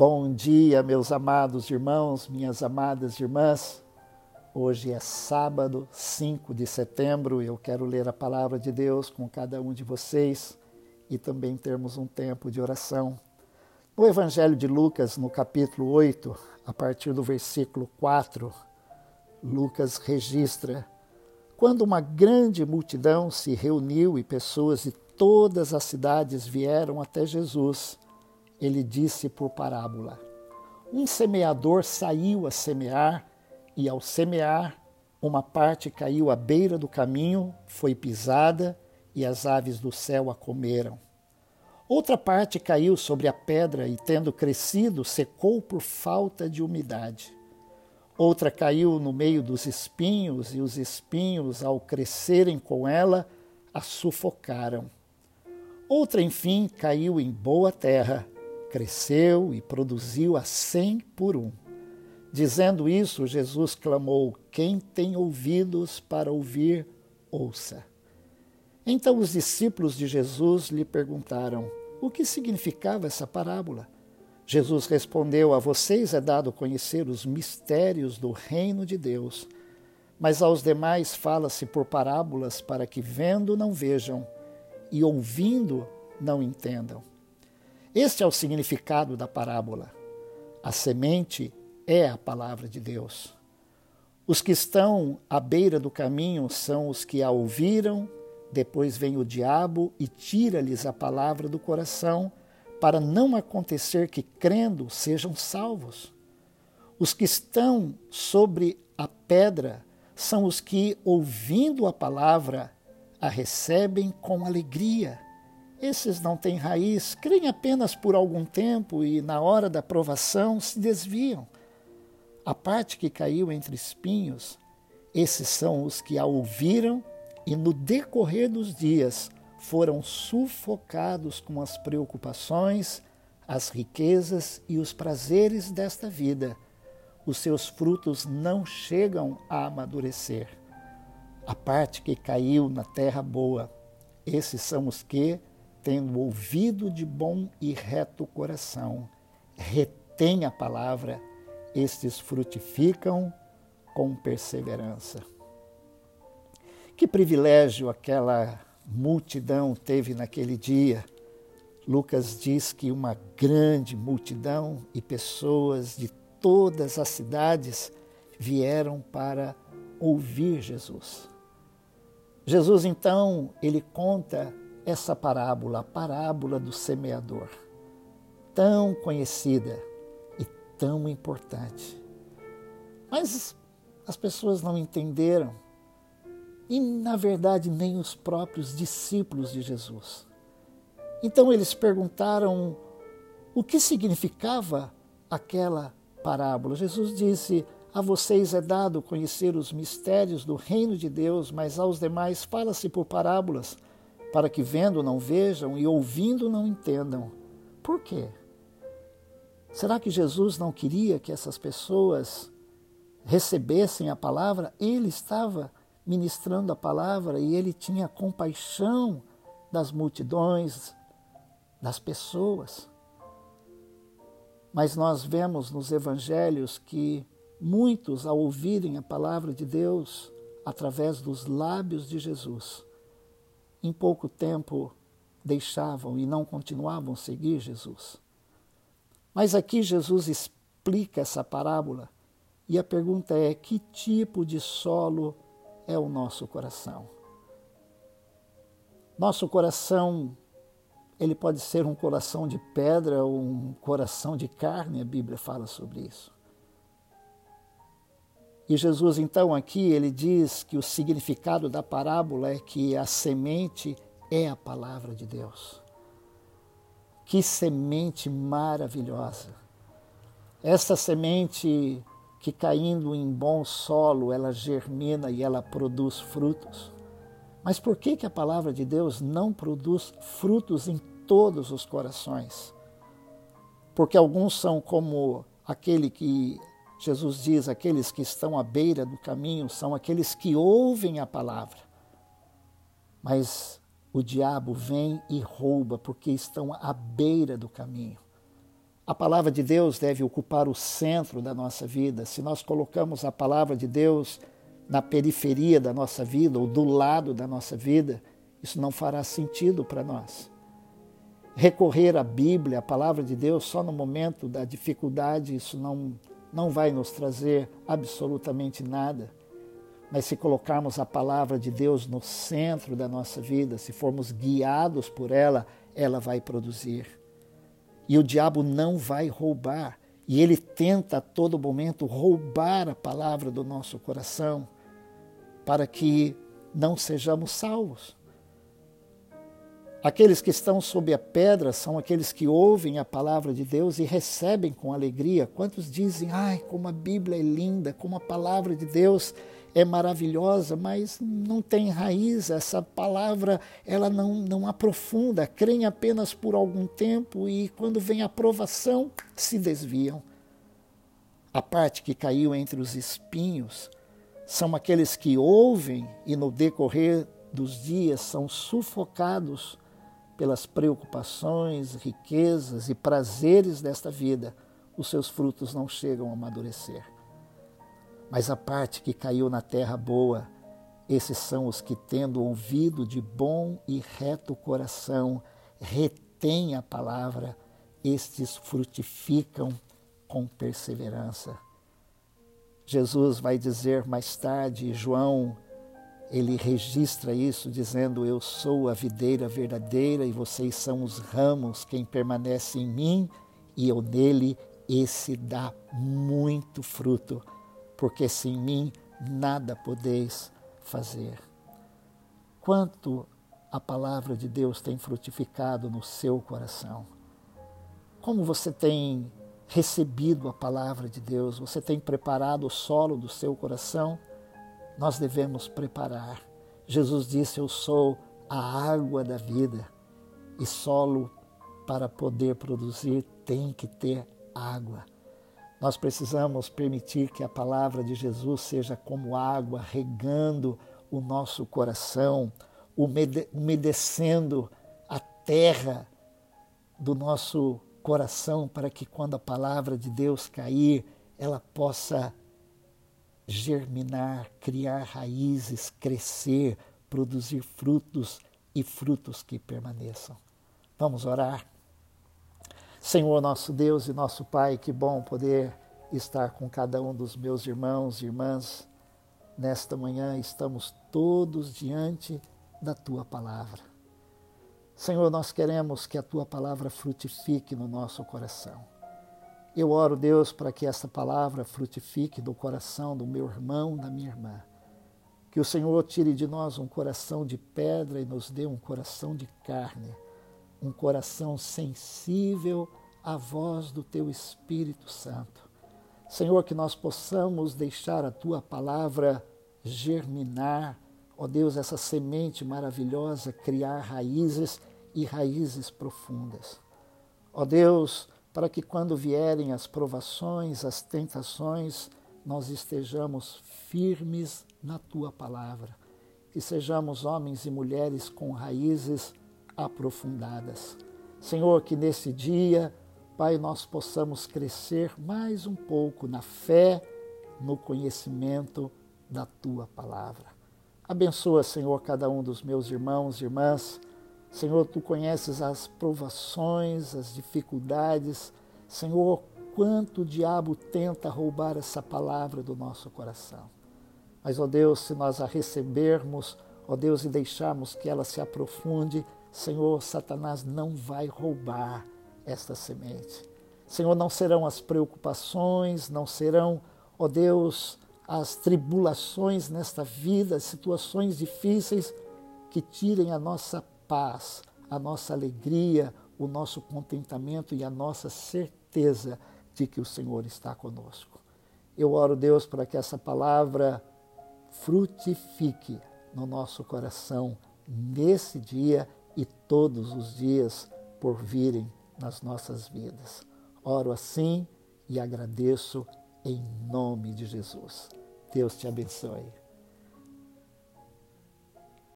Bom dia, meus amados irmãos, minhas amadas irmãs. Hoje é sábado, 5 de setembro, e eu quero ler a palavra de Deus com cada um de vocês e também termos um tempo de oração. No Evangelho de Lucas, no capítulo 8, a partir do versículo 4, Lucas registra quando uma grande multidão se reuniu e pessoas de todas as cidades vieram até Jesus, ele disse por parábola: Um semeador saiu a semear, e ao semear, uma parte caiu à beira do caminho, foi pisada, e as aves do céu a comeram. Outra parte caiu sobre a pedra e, tendo crescido, secou por falta de umidade. Outra caiu no meio dos espinhos, e os espinhos, ao crescerem com ela, a sufocaram. Outra, enfim, caiu em boa terra, cresceu e produziu a cem por um. Dizendo isso, Jesus clamou: Quem tem ouvidos para ouvir, ouça. Então os discípulos de Jesus lhe perguntaram: O que significava essa parábola? Jesus respondeu: A vocês é dado conhecer os mistérios do reino de Deus, mas aos demais fala-se por parábolas para que vendo não vejam e ouvindo não entendam. Este é o significado da parábola. A semente é a palavra de Deus. Os que estão à beira do caminho são os que a ouviram, depois vem o diabo e tira-lhes a palavra do coração para não acontecer que, crendo, sejam salvos. Os que estão sobre a pedra são os que, ouvindo a palavra, a recebem com alegria. Esses não têm raiz, creem apenas por algum tempo e, na hora da provação, se desviam. A parte que caiu entre espinhos, esses são os que a ouviram e, no decorrer dos dias, foram sufocados com as preocupações, as riquezas e os prazeres desta vida. Os seus frutos não chegam a amadurecer. A parte que caiu na terra boa, esses são os que, tendo ouvido de bom e reto coração, retém a palavra, estes frutificam com perseverança. Que privilégio aquela multidão teve naquele dia. Lucas diz que uma grande multidão e pessoas de todas as cidades vieram para ouvir Jesus. Jesus então, ele conta essa parábola, a parábola do semeador, tão conhecida e tão importante. Mas as pessoas não entenderam e, na verdade, nem os próprios discípulos de Jesus. Então eles perguntaram o que significava aquela parábola. Jesus disse: A vocês é dado conhecer os mistérios do reino de Deus, mas aos demais fala-se por parábolas, para que vendo não vejam e ouvindo não entendam. Por quê? Será que Jesus não queria que essas pessoas recebessem a palavra? Ele estava ministrando a palavra e ele tinha compaixão das multidões, das pessoas. Mas nós vemos nos evangelhos que muitos, ao ouvirem a palavra de Deus através dos lábios de Jesus, em pouco tempo deixavam e não continuavam a seguir Jesus. Mas aqui Jesus explica essa parábola e a pergunta é: que tipo de solo é o nosso coração. Nosso coração, ele pode ser um coração de pedra ou um coração de carne, a Bíblia fala sobre isso. E Jesus, então, aqui, ele diz que o significado da parábola é que a semente é a palavra de Deus. Que semente maravilhosa! Essa semente que caindo em bom solo ela germina e ela produz frutos. Mas por que, que a palavra de Deus não produz frutos em todos os corações? Porque alguns são como aquele que Jesus diz, aqueles que estão à beira do caminho, são aqueles que ouvem a palavra. Mas o diabo vem e rouba porque estão à beira do caminho. A palavra de Deus deve ocupar o centro da nossa vida. Se nós colocamos a palavra de Deus na periferia da nossa vida ou do lado da nossa vida, isso não fará sentido para nós. Recorrer à Bíblia, à palavra de Deus, só no momento da dificuldade, isso não, não vai nos trazer absolutamente nada. Mas se colocarmos a palavra de Deus no centro da nossa vida, se formos guiados por ela, ela vai produzir. E o diabo não vai roubar. E ele tenta a todo momento roubar a palavra do nosso coração para que não sejamos salvos. Aqueles que estão sob a pedra são aqueles que ouvem a palavra de Deus e recebem com alegria. Quantos dizem, ai, como a Bíblia é linda, como a palavra de Deus é maravilhosa, mas não tem raiz, essa palavra ela não, não aprofunda, creem apenas por algum tempo e quando vem a aprovação se desviam. A parte que caiu entre os espinhos são aqueles que ouvem e no decorrer dos dias são sufocados pelas preocupações, riquezas e prazeres desta vida, os seus frutos não chegam a amadurecer. Mas a parte que caiu na terra boa, esses são os que, tendo ouvido de bom e reto coração, retêm a palavra, estes frutificam com perseverança. Jesus vai dizer mais tarde, João ele registra isso dizendo: Eu sou a videira verdadeira e vocês são os ramos, quem permanece em mim e eu nele, esse dá muito fruto, porque sem mim nada podeis fazer. Quanto a palavra de Deus tem frutificado no seu coração? Como você tem recebido a palavra de Deus? Você tem preparado o solo do seu coração? Nós devemos preparar. Jesus disse: Eu sou a água da vida e solo para poder produzir tem que ter água. Nós precisamos permitir que a palavra de Jesus seja como água regando o nosso coração, umedecendo a terra do nosso coração para que quando a palavra de Deus cair, ela possa germinar, criar raízes, crescer, produzir frutos e frutos que permaneçam. Vamos orar. Senhor, nosso Deus e nosso Pai, que bom poder estar com cada um dos meus irmãos e irmãs. Nesta manhã estamos todos diante da tua palavra. Senhor, nós queremos que a tua palavra frutifique no nosso coração. Eu oro, Deus, para que essa palavra frutifique do coração do meu irmão, da minha irmã. Que o Senhor tire de nós um coração de pedra e nos dê um coração de carne, um coração sensível à voz do Teu Espírito Santo. Senhor, que nós possamos deixar a Tua palavra germinar, ó Deus, essa semente maravilhosa, criar raízes e raízes profundas. Ó Deus, para que quando vierem as provações, as tentações, nós estejamos firmes na tua palavra, que sejamos homens e mulheres com raízes aprofundadas. Senhor, que nesse dia, Pai, nós possamos crescer mais um pouco na fé, no conhecimento da tua palavra. Abençoa, Senhor, cada um dos meus irmãos e irmãs Senhor, tu conheces as provações, as dificuldades. Senhor, quanto o diabo tenta roubar essa palavra do nosso coração. Mas, ó Deus, se nós a recebermos, ó Deus, e deixarmos que ela se aprofunde, Senhor, Satanás não vai roubar esta semente. Senhor, não serão as preocupações, não serão, ó Deus, as tribulações nesta vida, as situações difíceis que tirem a nossa paz, a nossa alegria, o nosso contentamento e a nossa certeza de que o Senhor está conosco. Eu oro, Deus, para que essa palavra frutifique no nosso coração nesse dia e todos os dias por virem nas nossas vidas. Oro assim e agradeço em nome de Jesus. Deus te abençoe.